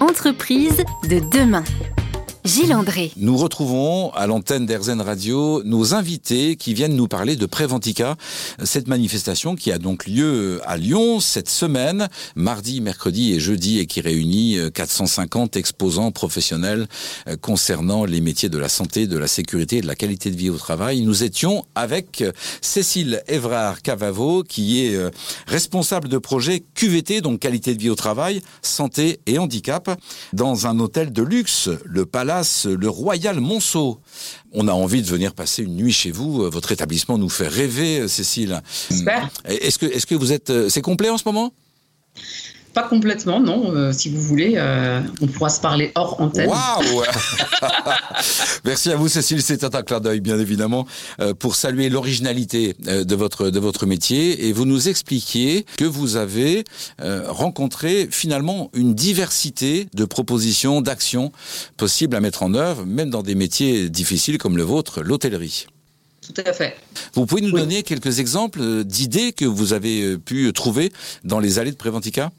Entreprise de demain. Gilles André. Nous retrouvons à l'antenne d'Erzen Radio nos invités qui viennent nous parler de Préventica, cette manifestation qui a donc lieu à Lyon cette semaine, mardi, mercredi et jeudi, et qui réunit 450 exposants professionnels euh, concernant les métiers de la santé, de la sécurité et de la qualité de vie au travail. Nous étions avec Cécile Evrard Cavavo, qui est euh, responsable de projet QVT, donc qualité de vie au travail, santé et handicap, dans un hôtel de luxe, le Le Royal Monceau. On a envie de venir passer une nuit chez vous. Euh, votre établissement nous fait rêver, euh, Cécile. Est-ce que, est-ce que vous êtes, euh, c'est complet en ce moment? Pas complètement, non. Euh, si vous voulez, euh, on pourra se parler hors antenne. Waouh Merci à vous, Cécile. C'est un clin d'œil, bien évidemment, euh, pour saluer l'originalité de votre de votre métier. Et vous nous expliquiez que vous avez rencontré finalement une diversité de propositions, d'actions possibles à mettre en œuvre, même dans des métiers difficiles comme le vôtre, l'hôtellerie. Tout à fait. Vous pouvez nous donner quelques exemples d'idées que vous avez pu trouver dans les allées de Préventica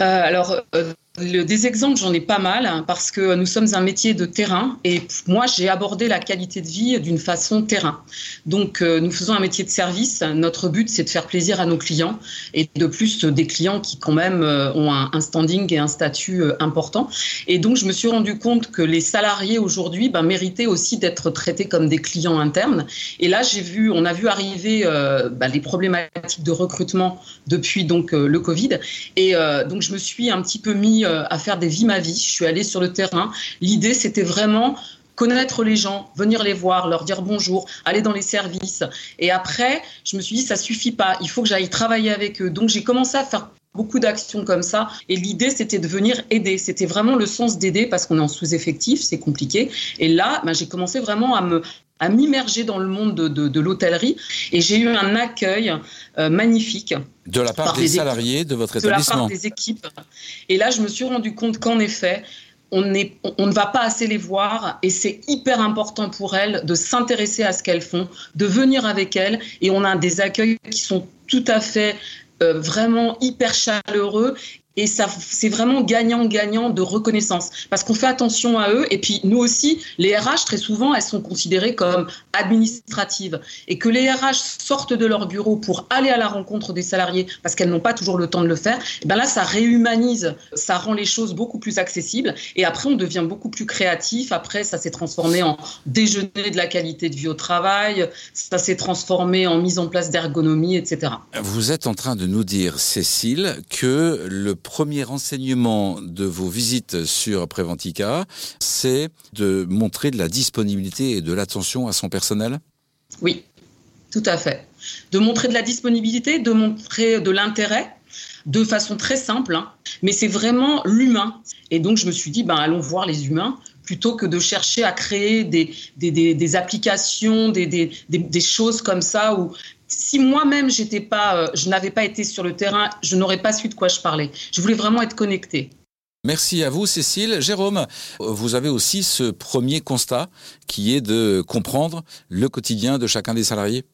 alors, euh, des exemples, j'en ai pas mal, hein, parce que nous sommes un métier de terrain et moi, j'ai abordé la qualité de vie d'une façon terrain. Donc, euh, nous faisons un métier de service. Notre but, c'est de faire plaisir à nos clients et de plus des clients qui, quand même, euh, ont un, standing et un statut euh, important. Et donc, je me suis rendu compte que les salariés aujourd'hui ben, méritaient aussi d'être traités comme des clients internes. Et là, j'ai vu, on a vu arriver ben, les problématiques de recrutement depuis donc le Covid. Et donc, je me suis un petit peu mis euh, à faire des vies ma vie. Je suis allée sur le terrain. L'idée, c'était vraiment connaître les gens, venir les voir, leur dire bonjour, aller dans les services. Et après, je me suis dit, ça suffit pas, il faut que j'aille travailler avec eux. Donc j'ai commencé à faire beaucoup d'actions comme ça. Et l'idée, c'était de venir aider. C'était vraiment le sens d'aider parce qu'on est en sous-effectif, c'est compliqué. Et là, ben, j'ai commencé vraiment à me à m'immerger dans le monde de, l'hôtellerie. Et j'ai eu un accueil euh, magnifique. De la part des, salariés de votre établissement De la part des équipes. Et là, je me suis rendu compte qu'en effet, on, est, on, ne va pas assez les voir. Et c'est hyper important pour elles de s'intéresser à ce qu'elles font, de venir avec elles. Et on a des accueils qui sont tout à fait euh, vraiment hyper chaleureux et ça, c'est vraiment gagnant-gagnant de reconnaissance parce qu'on fait attention à eux. Et puis nous aussi, les RH très souvent, elles sont considérées comme administratives et que les RH sortent de leur bureau pour aller à la rencontre des salariés parce qu'elles n'ont pas toujours le temps de le faire. Et ben là, ça réhumanise, ça rend les choses beaucoup plus accessibles. Et après, on devient beaucoup plus créatif. Après, ça s'est transformé en déjeuner de la qualité de vie au travail. Ça s'est transformé en mise en place d'ergonomie, etc. Vous êtes en train de nous dire, Cécile, que le premier enseignement de vos visites sur Préventica, c'est de montrer de la disponibilité et de l'attention à son personnel? Oui, tout à fait. De montrer de la disponibilité, de montrer de l'intérêt de façon très simple, hein. mais c'est vraiment l'humain. Et donc je me suis dit, ben, allons voir les humains plutôt que de chercher à créer des, des, applications, des, des, choses comme ça où si moi-même j'étais pas, euh, je n'avais pas été sur le terrain, je n'aurais pas su de quoi je parlais. Je voulais vraiment être connectée. Merci à vous, Cécile. Jérôme, vous avez aussi ce premier constat qui est de comprendre le quotidien de chacun des salariés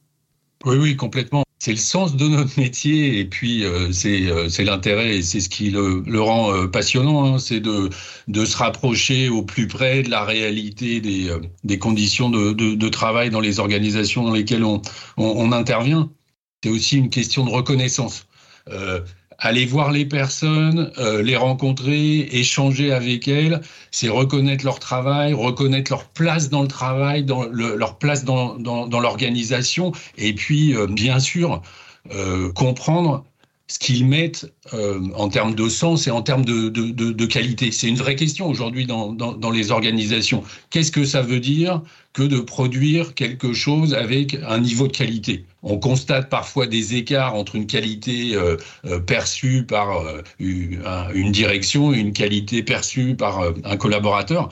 Oui, oui, complètement. C'est le sens de notre métier et puis euh, euh, c'est l'intérêt et c'est ce qui le, rend euh, passionnant, hein. c'est de, de se rapprocher au plus près de la réalité des, des conditions de, de, travail dans les organisations dans lesquelles on, on, intervient. C'est aussi une question de reconnaissance aller voir les personnes, euh, les rencontrer, échanger avec elles, c'est reconnaître leur travail, reconnaître leur place dans le travail, dans leur place dans, dans, l'organisation, et puis euh, bien sûr euh, comprendre ce qu'ils mettent euh, en termes de sens et en termes de, de, de, de qualité. C'est une vraie question aujourd'hui dans, dans, dans, les organisations. Qu'est-ce que ça veut dire que de produire quelque chose avec un niveau de qualité? On constate parfois des écarts entre une qualité euh, euh perçue par euh, une direction et une qualité perçue par un collaborateur.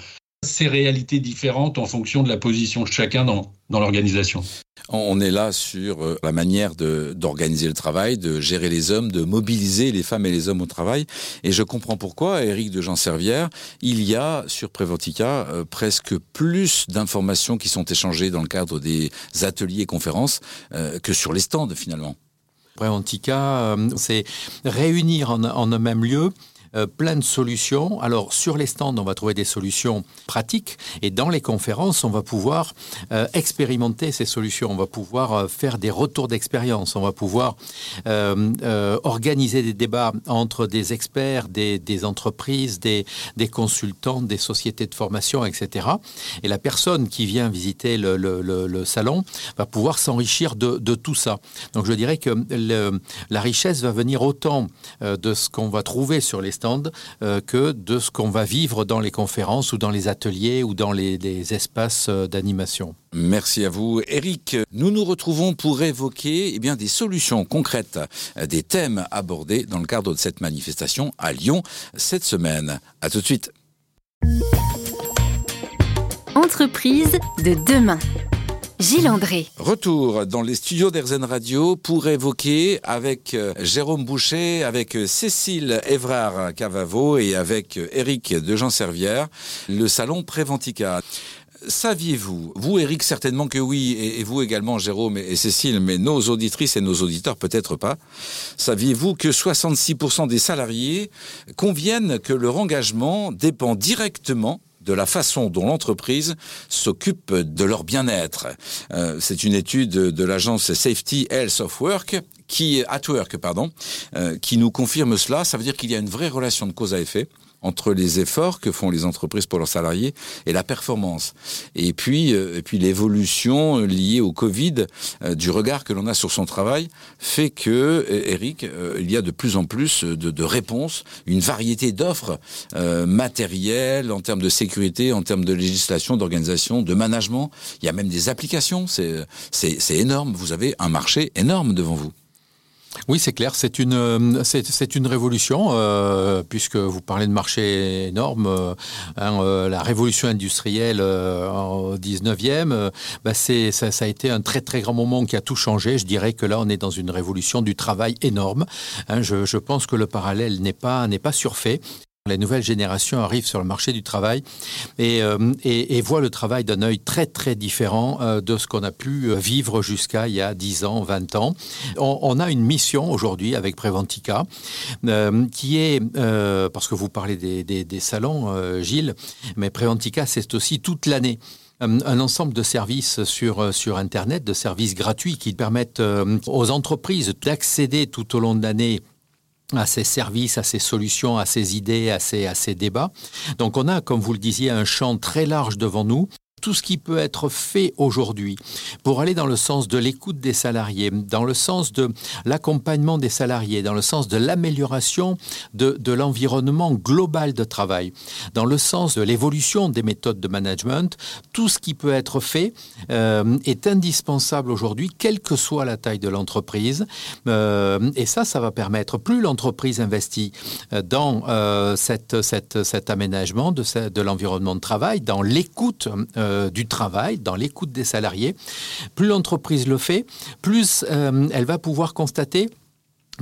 Ces réalités différentes en fonction de la position de chacun dans, dans l'organisation. On est là sur euh, la manière d'organiser le travail, de gérer les hommes, de mobiliser les femmes et les hommes au travail. Et je comprends pourquoi, Eric de Jean Servière, il y a sur Préventica euh, presque plus d'informations qui sont échangées dans le cadre des ateliers et conférences euh, que sur les stands finalement. Préventica, c'est réunir en, en un même lieu euh, plein de solutions. Alors sur les stands, on va trouver des solutions pratiques et dans les conférences, on va pouvoir euh, expérimenter ces solutions. On va pouvoir euh, faire des retours d'expérience. On va pouvoir organiser des débats entre des experts, des, entreprises, des, consultants, des sociétés de formation, etc. Et la personne qui vient visiter le, salon va pouvoir s'enrichir de, tout ça. Donc je dirais que la richesse va venir autant de ce qu'on va trouver sur les stands euh, que de ce qu'on va vivre dans les conférences ou dans les ateliers ou dans les, espaces euh, d'animation. Merci à vous. Eric, nous nous retrouvons pour évoquer eh bien, des solutions concrètes, euh, des thèmes abordés dans le cadre de cette manifestation à Lyon cette semaine. A tout de suite. Entreprise de demain. Gilles André. Retour dans les studios d'Erzen Radio pour évoquer avec euh, Jérôme Boucher, avec euh, Cécile Évrard Cavavo et avec euh, de Jean Servière, le salon Préventica. Saviez-vous, vous Eric certainement que oui, et vous également Jérôme et Cécile, mais nos auditrices et nos auditeurs peut-être pas, saviez-vous que 66% des salariés conviennent que leur engagement dépend directement de la façon dont l'entreprise s'occupe de leur bien-être. Euh, c'est une étude de l'agence Safety Health of Work qui at work pardon, euh, qui nous confirme cela. Ça veut dire qu'il y a une vraie relation de cause à effet entre les efforts que font les entreprises pour leurs salariés et la performance. Et puis, euh, et puis l'évolution liée au Covid, euh, du regard que l'on a sur son travail, fait que, Eric, euh, il y a de plus en plus de, de réponses, une variété d'offres matérielles en termes de sécurité, en termes de législation, d'organisation, de management. Il y a même des applications. C'est énorme. Vous avez un marché énorme devant vous. Oui, c'est clair, c'est une, euh, révolution, euh, puisque vous parlez de marché énorme. Euh, hein, la révolution industrielle au 19e, bah c'est, ça, a été un très très grand moment qui a tout changé. Je dirais que là, on est dans une révolution du travail énorme. Hein, je, je, pense que le parallèle n'est pas, n'est pas surfait. Les nouvelles générations arrivent sur le marché du travail et, euh, voient le travail d'un œil très très différent euh, de ce qu'on a pu euh, vivre jusqu'à il y a 10 ans, 20 ans. On, a une mission aujourd'hui avec Preventica qui est, parce que vous parlez des, salons, Gilles, mais Preventica c'est aussi toute l'année un ensemble de services sur Internet, de services gratuits qui permettent aux entreprises d'accéder tout au long de l'année à ces services, à ces solutions, à ces idées, à ces débats. Donc on a, comme vous le disiez, un champ très large devant nous tout ce qui peut être fait aujourd'hui pour aller dans le sens de l'écoute des salariés, dans le sens de l'accompagnement des salariés, dans le sens de l'amélioration de, de l'environnement global de travail, dans le sens de l'évolution des méthodes de management, tout ce qui peut être fait euh, est indispensable aujourd'hui, quelle que soit la taille de l'entreprise. Euh, et ça, ça va permettre, plus l'entreprise investit euh, dans cette, cette, cet aménagement de, de l'environnement de travail, dans l'écoute du travail, dans l'écoute des salariés. Plus l'entreprise le fait, plus euh, elle va pouvoir constater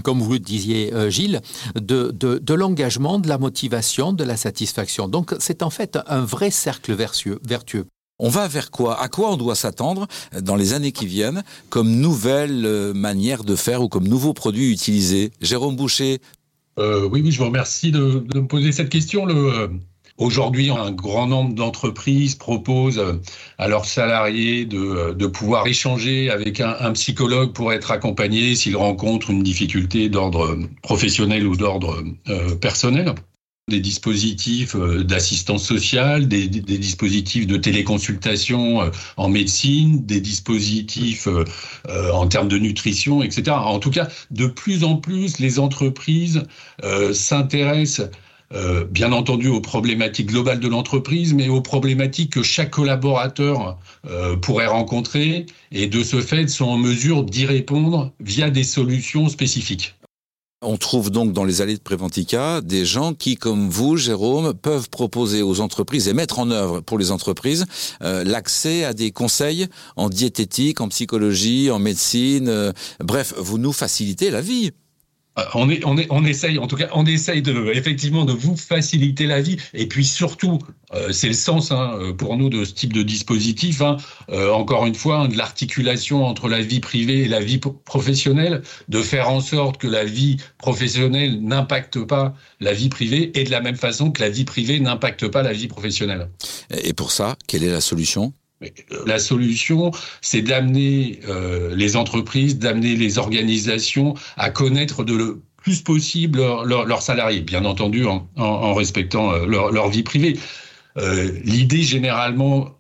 comme vous le disiez, euh, Gilles, de, de, l'engagement, de la motivation, de la satisfaction. Donc c'est en fait un vrai cercle vertueux. vertueux. On va vers quoi? À quoi on doit s'attendre dans les années qui viennent comme nouvelle manière de faire ou comme nouveaux produits utilisés? Jérôme Boucher Oui, oui, je vous remercie de, de me poser cette question. Le, Aujourd'hui, un grand nombre d'entreprises proposent euh, à leurs salariés de, euh, de pouvoir échanger avec un, psychologue pour être accompagnés s'ils rencontrent une difficulté d'ordre professionnel ou d'ordre euh, personnel des dispositifs d'assistance sociale, des, dispositifs de téléconsultation en médecine, des dispositifs euh, en termes de nutrition, etc. En tout cas, de plus en plus, les entreprises euh, s'intéressent euh, bien entendu aux problématiques globales de l'entreprise, mais aux problématiques que chaque collaborateur euh, pourrait rencontrer et de ce fait sont en mesure d'y répondre via des solutions spécifiques. On trouve donc dans les allées de Préventica des gens qui, comme vous, Jérôme, peuvent proposer aux entreprises et mettre en œuvre pour les entreprises euh, l'accès à des conseils en diététique, en psychologie, en médecine. bref, vous nous facilitez la vie. Euh, on, est, on, est, on essaye, en tout cas, on essaye de, effectivement de vous faciliter la vie. Et puis surtout, euh, c'est le sens hein, euh, pour nous de ce type de dispositif, hein, encore une fois, hein, de l'articulation entre la vie privée et la vie professionnelle, de faire en sorte que la vie professionnelle n'impacte pas la vie privée et de la même façon que la vie privée n'impacte pas la vie professionnelle. Et pour ça, quelle est la solution? La solution, c'est d'amener euh, les entreprises, d'amener les organisations à connaître de le plus possible leurs salariés, bien entendu en, respectant euh, leur, vie privée. Euh, l'idée, généralement,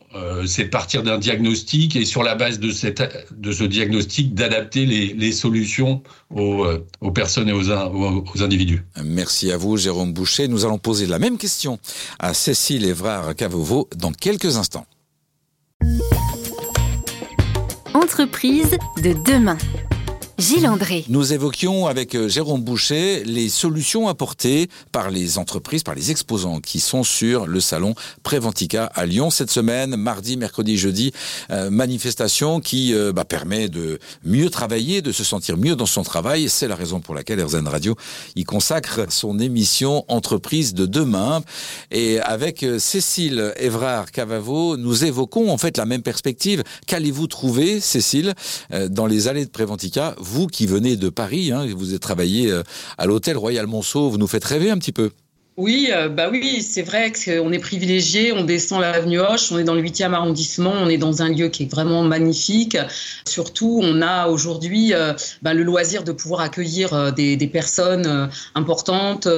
c'est de partir d'un diagnostic et sur la base de ce diagnostic, d'adapter les, solutions aux, personnes et aux, aux, individus. Merci à vous, Jérôme Boucher. Nous allons poser la même question à Cécile Évrard-Cavovo dans quelques instants. Entreprise de demain. Gilles André. Nous évoquions avec euh, Jérôme Boucher les solutions apportées par les entreprises, par les exposants qui sont sur le salon Préventica à Lyon cette semaine, mardi, mercredi, jeudi. Euh, manifestation qui euh, bah, permet de mieux travailler, de se sentir mieux dans son travail. C'est la raison pour laquelle RZN Radio y consacre son émission Entreprise de demain. Et avec Cécile Évrard Cavavo, nous évoquons en fait la même perspective. Qu'allez-vous trouver, Cécile, dans les allées de Préventica vous qui venez de Paris, hein, vous avez travaillé euh, à l'hôtel Royal Monceau, vous nous faites rêver un petit peu. Oui, euh, bah oui, c'est vrai qu'on est privilégié. On descend l'avenue Hoche, on est dans le 8e arrondissement, on est dans un lieu qui est vraiment magnifique. Surtout, on a aujourd'hui euh, bah, le loisir de pouvoir accueillir des, personnes importantes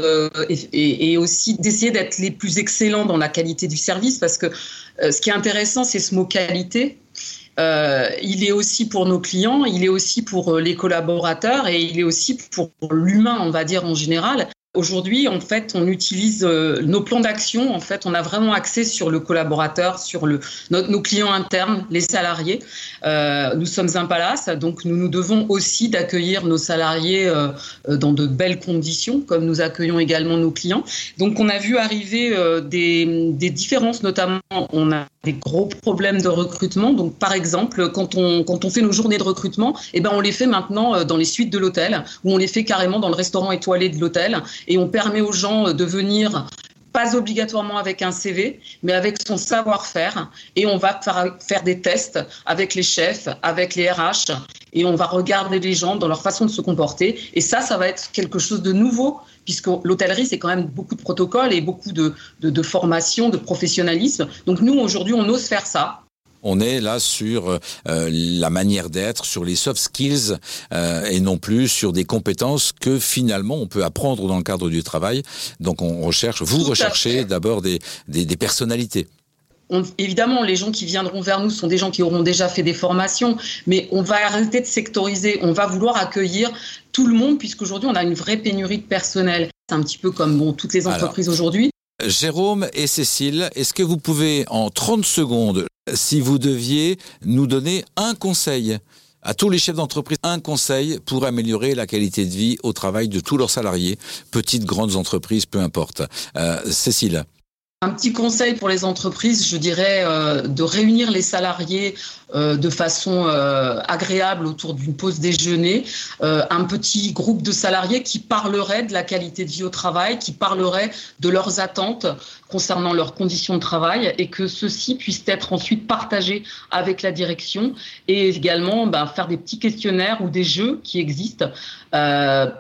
et, et, aussi d'essayer d'être les plus excellents dans la qualité du service parce que ce qui est intéressant, c'est ce mot qualité. Euh, il est aussi pour nos clients, il est aussi pour euh, les collaborateurs et il est aussi pour l'humain, on va dire en général. Aujourd'hui, en fait, on utilise euh, nos plans d'action. En fait, on a vraiment axé sur le collaborateur, sur le, nos clients internes, les salariés. Euh, nous sommes un palace, donc nous nous devons aussi d'accueillir nos salariés euh, dans de belles conditions, comme nous accueillons également nos clients. Donc, on a vu arriver des, des, différences, notamment, on a des gros problèmes de recrutement. Donc, par exemple, quand on, quand on fait nos journées de recrutement, eh ben, on les fait maintenant dans les suites de l'hôtel, ou on les fait carrément dans le restaurant étoilé de l'hôtel et on permet aux gens de venir pas obligatoirement avec un CV, mais avec son savoir-faire. Et on va faire des tests avec les chefs, avec les RH, et on va regarder les gens dans leur façon de se comporter. Et ça, ça va être quelque chose de nouveau, puisque l'hôtellerie, c'est quand même beaucoup de protocoles et beaucoup de, de, formation, de professionnalisme. Donc nous, aujourd'hui, on ose faire ça. On est là sur euh, la manière d'être, sur les soft skills euh, et non plus sur des compétences que finalement on peut apprendre dans le cadre du travail. Donc on recherche, vous recherchez d'abord des, des, personnalités. évidemment, les gens qui viendront vers nous sont des gens qui auront déjà fait des formations, mais on va arrêter de sectoriser, on va vouloir accueillir tout le monde, puisqu'aujourd'hui, on a une vraie pénurie de personnel. C'est un petit peu comme bon, toutes les entreprises aujourd'hui. Jérôme et Cécile, est-ce que vous pouvez en 30 secondes si vous deviez nous donner un conseil à tous les chefs d'entreprise un conseil pour améliorer la qualité de vie au travail de tous leurs salariés, petites, grandes entreprises, peu importe. Euh, Cécile. Un petit conseil pour les entreprises, je dirais, euh, de réunir les salariés euh, de façon euh, agréable autour d'une pause déjeuner, un petit groupe de salariés qui parlerait de la qualité de vie au travail, qui parlerait de leurs attentes concernant leurs conditions de travail et que ceux-ci puissent être ensuite partagés avec la direction et également ben, faire des petits questionnaires ou des jeux qui existent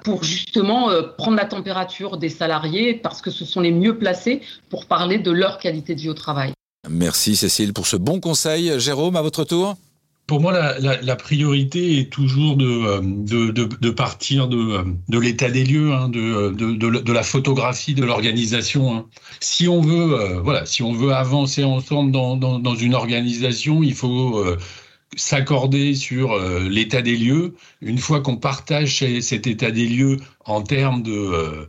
pour justement prendre la température des salariés parce que ce sont les mieux placés pour parler de leur qualité de vie au travail. Merci Cécile pour ce bon conseil. Jérôme, à votre tour pour moi, la, priorité est toujours de, euh, de, partir de, euh, de l'état des lieux, hein, de, de, la photographie de l'organisation. Hein. Si on veut, euh, voilà, si on veut avancer ensemble dans, dans, une organisation, il faut s'accorder sur l'état des lieux. Une fois qu'on partage cet état des lieux en termes de euh,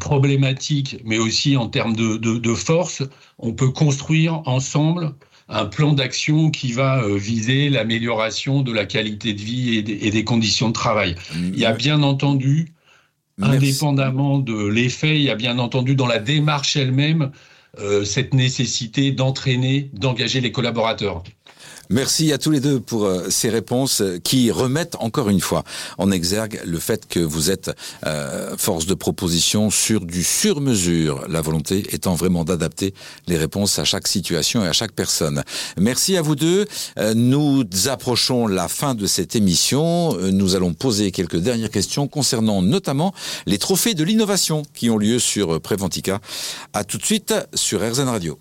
problématique, mais aussi en termes de, de, force, on peut construire ensemble un plan d'action qui va euh, viser l'amélioration de la qualité de vie et des, conditions de travail. Il y a bien entendu, indépendamment de l'effet, il y a bien entendu dans la démarche elle-même euh, cette nécessité d'entraîner, d'engager les collaborateurs. Merci à tous les deux pour euh, ces réponses qui remettent encore une fois en exergue le fait que vous êtes euh, force de proposition sur du sur-mesure, la volonté étant vraiment d'adapter les réponses à chaque situation et à chaque personne. Merci à vous deux. Euh, nous approchons la fin de cette émission. Nous allons poser quelques dernières questions concernant notamment les trophées de l'innovation qui ont lieu sur Préventica. À tout de suite sur RZN Radio.